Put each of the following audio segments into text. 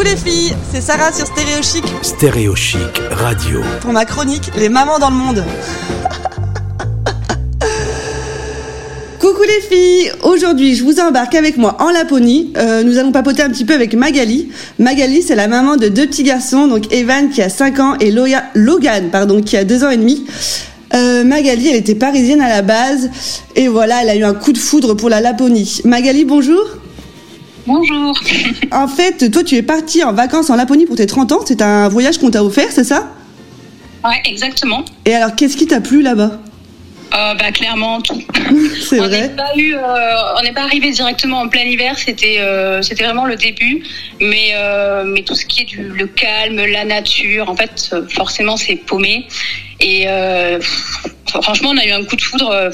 Coucou les filles, c'est Sarah sur Stéréo Chic Stéréo Chic Radio. pour ma chronique Les mamans dans le monde. Coucou les filles, aujourd'hui je vous embarque avec moi en Laponie. Euh, nous allons papoter un petit peu avec Magali. Magali c'est la maman de deux petits garçons, donc Evan qui a 5 ans et Loya- Logan pardon, qui a 2 ans et demi. Euh, Magali elle était parisienne à la base et voilà elle a eu un coup de foudre pour la Laponie. Magali bonjour. Bonjour. En fait toi tu es partie en vacances en Laponie pour tes 30 ans, c'est un voyage qu'on t'a offert c'est ça? Ouais, exactement. Et alors qu'est-ce qui t'a plu là-bas? Euh, bah clairement tout. C'est vrai n'est pas eu, euh, on n'est pas arrivé directement en plein hiver. C'était, euh, c'était vraiment le début. Mais, mais tout ce qui est du le calme, la nature, en fait, forcément, c'est paumé. Et franchement, on a eu un coup de foudre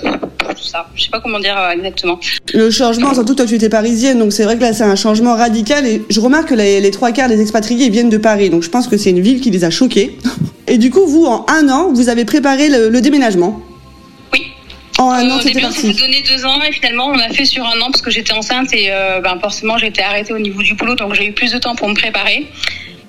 tout ça. Je sais pas comment dire euh, exactement. Le changement, surtout toi tu étais parisienne, donc c'est vrai que là c'est un changement radical et je remarque que les, les trois quarts des expatriés viennent de Paris, donc je pense que c'est une ville qui les a choqués. Et du coup, vous, en un an, vous avez préparé le, le déménagement. Oui. En un Euh, an, c'était on parti. donné deux ans et finalement, on a fait sur un an parce que j'étais enceinte et euh, ben, forcément, j'étais arrêtée au niveau du boulot, donc j'ai eu plus de temps pour me préparer.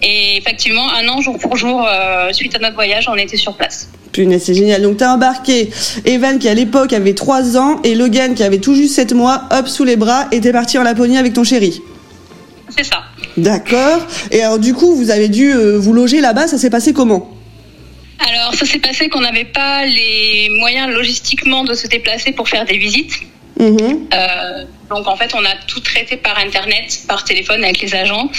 Et effectivement, un an jour pour jour, euh, suite à notre voyage, on était sur place. Punaise, c'est génial. Donc t'as embarqué Evan qui à l'époque avait 3 ans et Logan qui avait tout juste 7 mois, hop, sous les bras, et t'es parti en Laponie avec ton chéri. C'est ça. D'accord. Et alors du coup, vous avez dû euh, vous loger là-bas, ça s'est passé comment? Alors, ça s'est passé qu'on n'avait pas les moyens logistiquement de se déplacer pour faire des visites. Mhm. Euh, donc, en fait, on a tout traité par Internet, par téléphone avec les agents.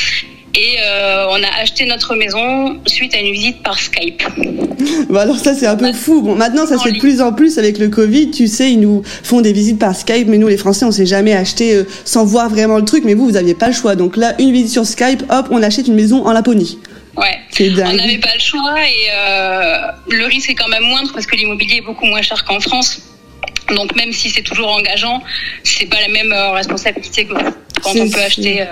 Et euh, on a acheté notre maison suite à une visite par Skype. Bah alors ça c'est un peu fou. Bon maintenant ça se fait de plus en plus avec le Covid. Tu sais ils nous font des visites par Skype, mais nous les Français on s'est jamais acheté euh, sans voir vraiment le truc. Mais vous vous aviez pas le choix. Donc là une visite sur Skype, hop on achète une maison en Laponie. Ouais. C'est dingue. On n'avait pas le choix et euh, le risque est quand même moindre parce que l'immobilier est beaucoup moins cher qu'en France. Donc même si c'est toujours engageant, c'est pas la même euh, responsabilité que quand on peut acheter euh,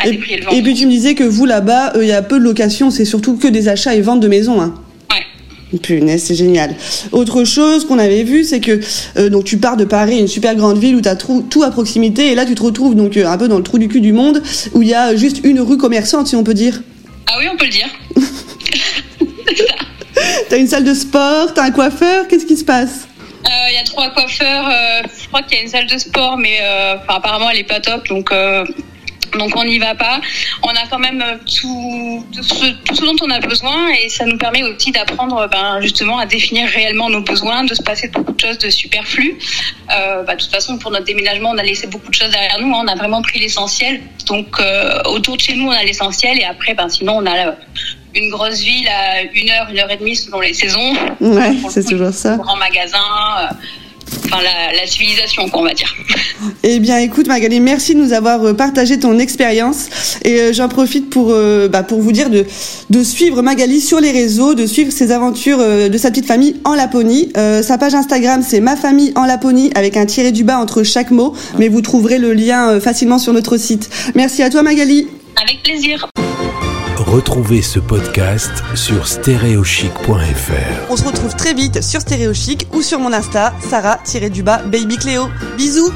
à Et, des prix élevants. et puis tu me disais que vous là-bas il y a peu de locations, c'est surtout que des achats et ventes de maisons. Hein. Punaise, c'est génial. Autre chose qu'on avait vu, c'est que euh, donc tu pars de Paris, une super grande ville où tu as tout à proximité, et là tu te retrouves donc euh, un peu dans le trou du cul du monde, où il y a juste une rue commerçante, si on peut dire. Ah oui, on peut le dire. T'as une salle de sport, t'as un coiffeur, qu'est-ce qui se passe? Euh, Il y a trois coiffeurs. euh, je crois qu'il y a une salle de sport, mais apparemment elle est pas top, donc donc on n'y va pas. On a quand même euh, tout, tout, ce, tout ce dont on a besoin et ça nous permet aussi d'apprendre ben, justement à définir réellement nos besoins, de se passer de beaucoup de choses de superflu. Euh, bah, de toute façon, pour notre déménagement, on a laissé beaucoup de choses derrière nous. hein. on a vraiment pris l'essentiel. Donc euh, autour de chez nous, on a l'essentiel et après, ben, sinon, on a la- une grosse ville à une heure, une heure et demie selon les saisons. Ouais, c'est toujours ça. Grand magasin, euh, enfin la, la civilisation, quoi, on va dire. Eh bien, écoute, Magali, merci de nous avoir euh, partagé ton expérience. Et euh, j'en profite pour, euh, bah, pour vous dire de, de suivre Magali sur les réseaux, de suivre ses aventures de sa petite famille en Laponie. Euh, sa page Instagram, c'est Ma famille en Laponie, avec un tiré du bas entre chaque mot. Mais vous trouverez le lien facilement sur notre site. Merci à toi, Magali. Avec plaisir. Retrouvez ce podcast sur stéréochic.fr. On se retrouve très vite sur Stéréo Chic ou sur mon Insta, Sarah-du-bas Baby Cléo. Bisous